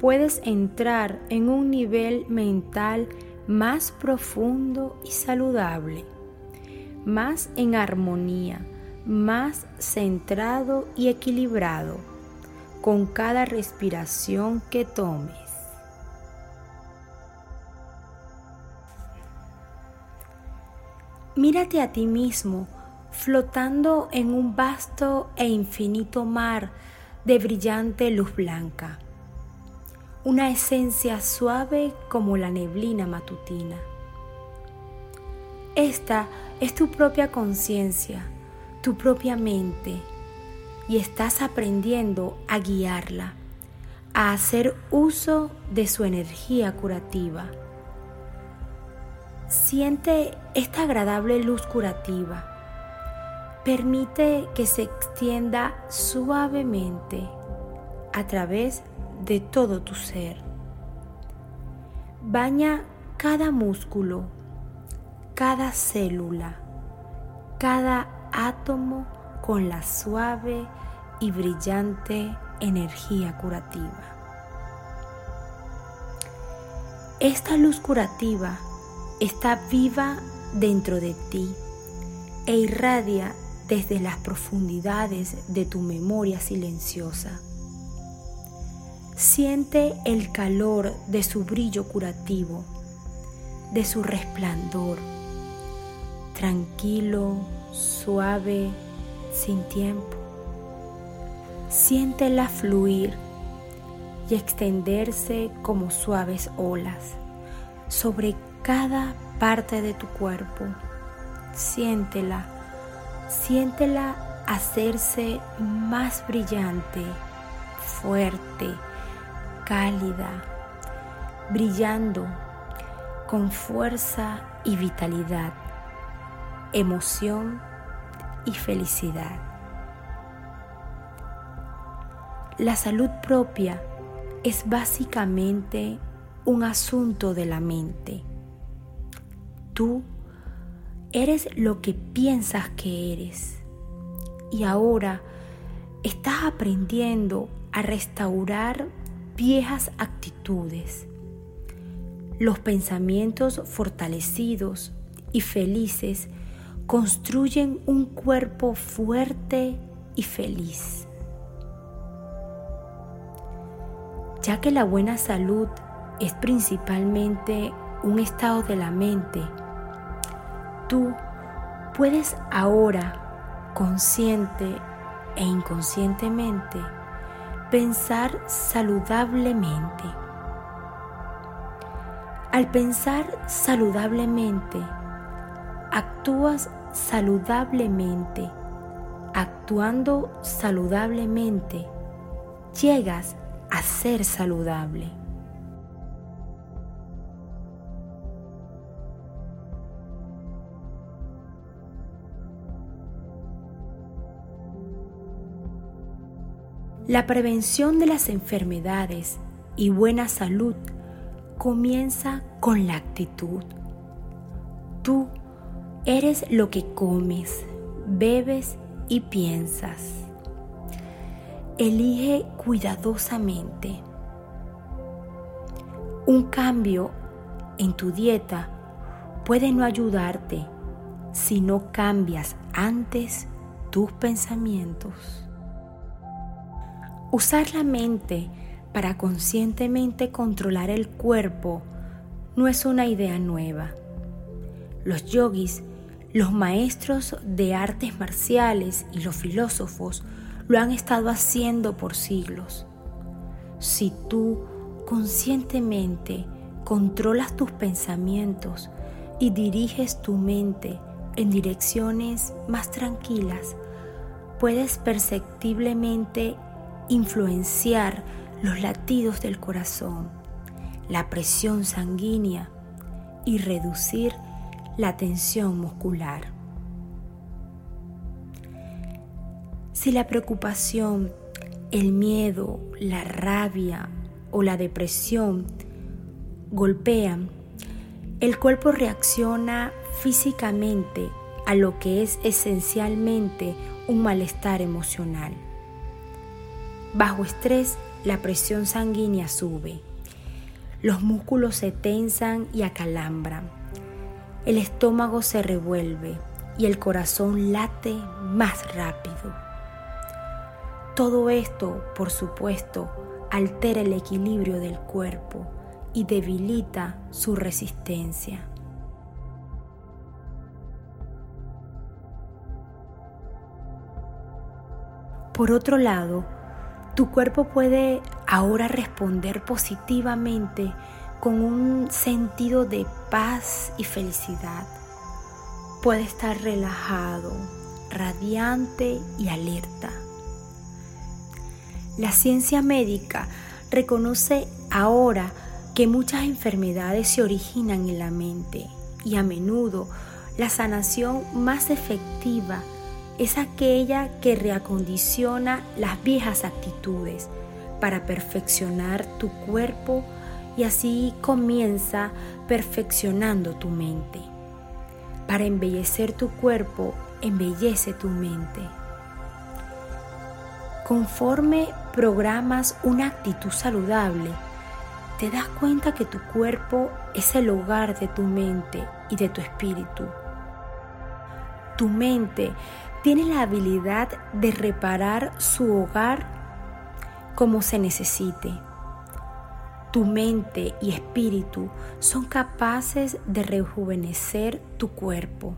puedes entrar en un nivel mental más profundo y saludable más en armonía, más centrado y equilibrado con cada respiración que tomes. Mírate a ti mismo flotando en un vasto e infinito mar de brillante luz blanca, una esencia suave como la neblina matutina. Esta es tu propia conciencia, tu propia mente, y estás aprendiendo a guiarla, a hacer uso de su energía curativa. Siente esta agradable luz curativa. Permite que se extienda suavemente a través de todo tu ser. Baña cada músculo, cada célula, cada átomo con la suave y brillante energía curativa. Esta luz curativa está viva dentro de ti e irradia desde las profundidades de tu memoria silenciosa. Siente el calor de su brillo curativo, de su resplandor tranquilo, suave, sin tiempo. Siéntela fluir y extenderse como suaves olas sobre cada parte de tu cuerpo. Siéntela, siéntela hacerse más brillante, fuerte, cálida, brillando con fuerza y vitalidad emoción y felicidad. La salud propia es básicamente un asunto de la mente. Tú eres lo que piensas que eres y ahora estás aprendiendo a restaurar viejas actitudes. Los pensamientos fortalecidos y felices construyen un cuerpo fuerte y feliz. Ya que la buena salud es principalmente un estado de la mente, tú puedes ahora, consciente e inconscientemente, pensar saludablemente. Al pensar saludablemente, actúas saludablemente, actuando saludablemente, llegas a ser saludable. La prevención de las enfermedades y buena salud comienza con la actitud. Tú eres lo que comes, bebes y piensas. Elige cuidadosamente. Un cambio en tu dieta puede no ayudarte si no cambias antes tus pensamientos. Usar la mente para conscientemente controlar el cuerpo no es una idea nueva. Los yogis, los maestros de artes marciales y los filósofos lo han estado haciendo por siglos. Si tú conscientemente controlas tus pensamientos y diriges tu mente en direcciones más tranquilas, puedes perceptiblemente influenciar los latidos del corazón, la presión sanguínea y reducir la tensión muscular. Si la preocupación, el miedo, la rabia o la depresión golpean, el cuerpo reacciona físicamente a lo que es esencialmente un malestar emocional. Bajo estrés, la presión sanguínea sube, los músculos se tensan y acalambran, el estómago se revuelve y el corazón late más rápido. Todo esto, por supuesto, altera el equilibrio del cuerpo y debilita su resistencia. Por otro lado, tu cuerpo puede ahora responder positivamente con un sentido de paz y felicidad. Puede estar relajado, radiante y alerta. La ciencia médica reconoce ahora que muchas enfermedades se originan en la mente y a menudo la sanación más efectiva es aquella que reacondiciona las viejas actitudes para perfeccionar tu cuerpo y así comienza perfeccionando tu mente. Para embellecer tu cuerpo, embellece tu mente. Conforme programas una actitud saludable, te das cuenta que tu cuerpo es el hogar de tu mente y de tu espíritu. Tu mente tiene la habilidad de reparar su hogar como se necesite. Tu mente y espíritu son capaces de rejuvenecer tu cuerpo.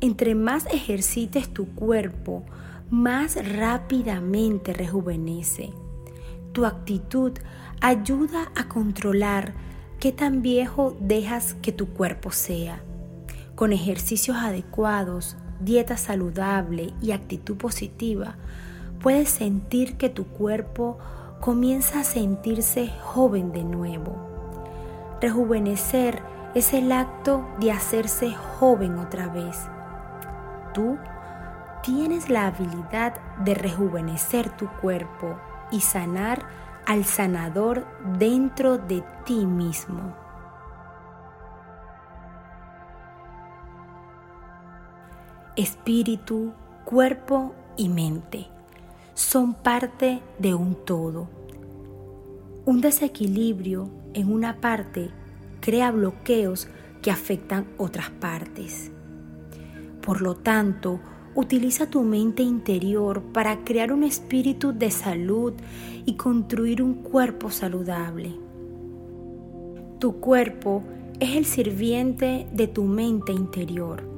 Entre más ejercites tu cuerpo, más rápidamente rejuvenece. Tu actitud ayuda a controlar qué tan viejo dejas que tu cuerpo sea. Con ejercicios adecuados, dieta saludable y actitud positiva, puedes sentir que tu cuerpo comienza a sentirse joven de nuevo. Rejuvenecer es el acto de hacerse joven otra vez. Tú tienes la habilidad de rejuvenecer tu cuerpo y sanar al sanador dentro de ti mismo. Espíritu, cuerpo y mente son parte de un todo. Un desequilibrio en una parte crea bloqueos que afectan otras partes. Por lo tanto, utiliza tu mente interior para crear un espíritu de salud y construir un cuerpo saludable. Tu cuerpo es el sirviente de tu mente interior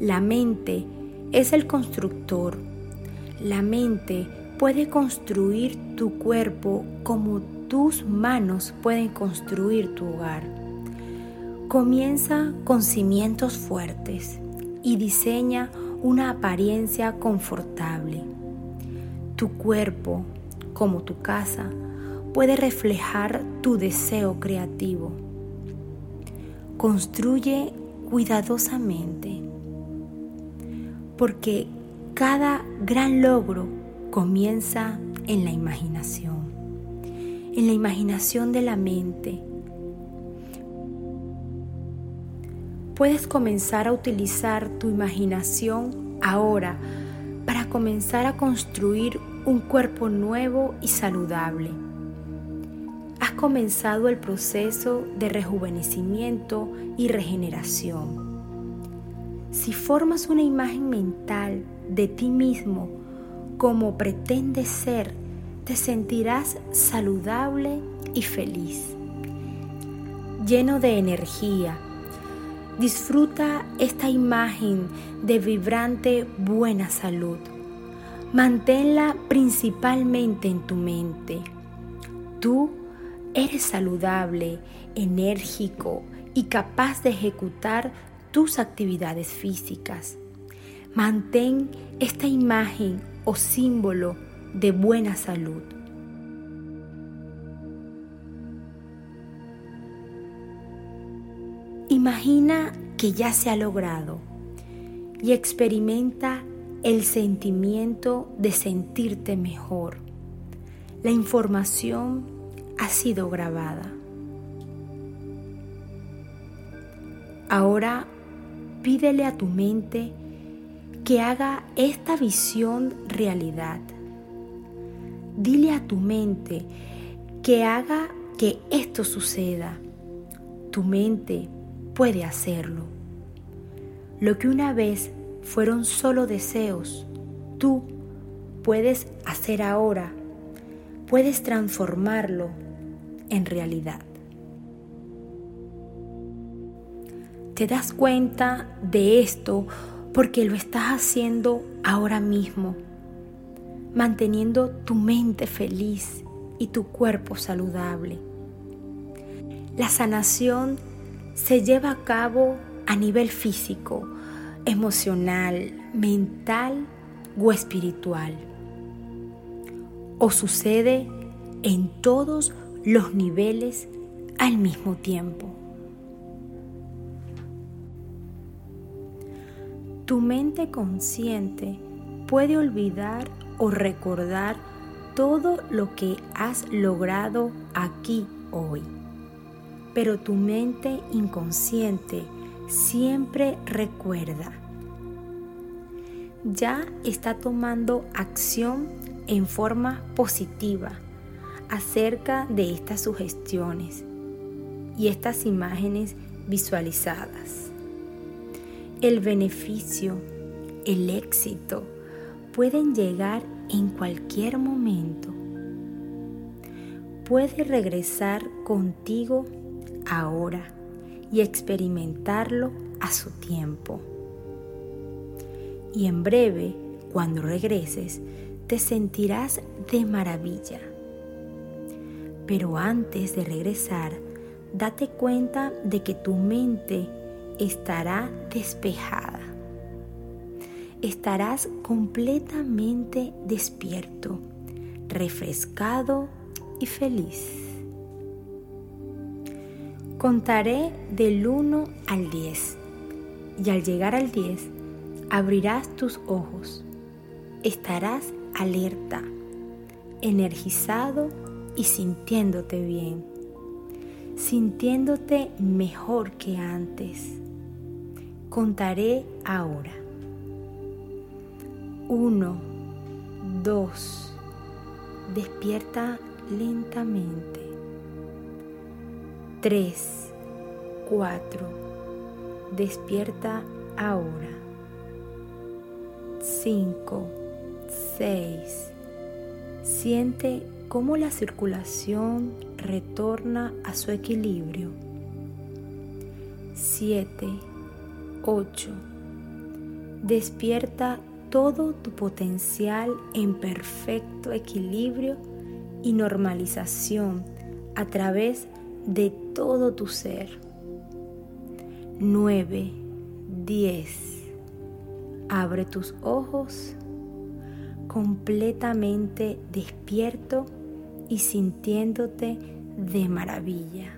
la mente es el constructor. La mente puede construir tu cuerpo como tus manos pueden construir tu hogar. Comienza con cimientos fuertes y diseña una apariencia confortable. Tu cuerpo, como tu casa, puede reflejar tu deseo creativo. Construye cuidadosamente porque cada gran logro comienza en la imaginación, en la imaginación de la mente. Puedes comenzar a utilizar tu imaginación ahora para comenzar a construir un cuerpo nuevo y saludable. Has comenzado el proceso de rejuvenecimiento y regeneración. Si formas una imagen mental de ti mismo como pretendes ser, te sentirás saludable y feliz, lleno de energía. Disfruta esta imagen de vibrante buena salud. Manténla principalmente en tu mente. Tú eres saludable, enérgico y capaz de ejecutar tus actividades físicas. Mantén esta imagen o símbolo de buena salud. Imagina que ya se ha logrado y experimenta el sentimiento de sentirte mejor. La información ha sido grabada. Ahora pídele a tu mente que haga esta visión realidad. Dile a tu mente que haga que esto suceda. Tu mente puede hacerlo. Lo que una vez fueron solo deseos, tú puedes hacer ahora. Puedes transformarlo en realidad. Te das cuenta de esto porque lo estás haciendo ahora mismo, manteniendo tu mente feliz y tu cuerpo saludable. La sanación se lleva a cabo a nivel físico, emocional, mental o espiritual. O sucede en todos los niveles al mismo tiempo. Tu mente consciente puede olvidar o recordar todo lo que has logrado aquí hoy. Pero tu mente inconsciente siempre recuerda. Ya está tomando acción en forma positiva acerca de estas sugestiones y estas imágenes visualizadas. El beneficio, el éxito pueden llegar en cualquier momento. Puede regresar contigo ahora y experimentarlo a su tiempo. Y en breve, cuando regreses, te sentirás de maravilla. Pero antes de regresar, date cuenta de que tu mente estará despejada. Estarás completamente despierto, refrescado y feliz. Contaré del 1 al 10 y al llegar al 10 abrirás tus ojos. Estarás alerta, energizado y sintiéndote bien, sintiéndote mejor que antes Contaré ahora. Uno, dos. Despierta lentamente. Tres, cuatro. Despierta ahora. Cinco, seis. Siente cómo la circulación retorna a su equilibrio. Siete, 8. Despierta todo tu potencial en perfecto equilibrio y normalización a través de todo tu ser. 9. 10. Abre tus ojos completamente despierto y sintiéndote de maravilla.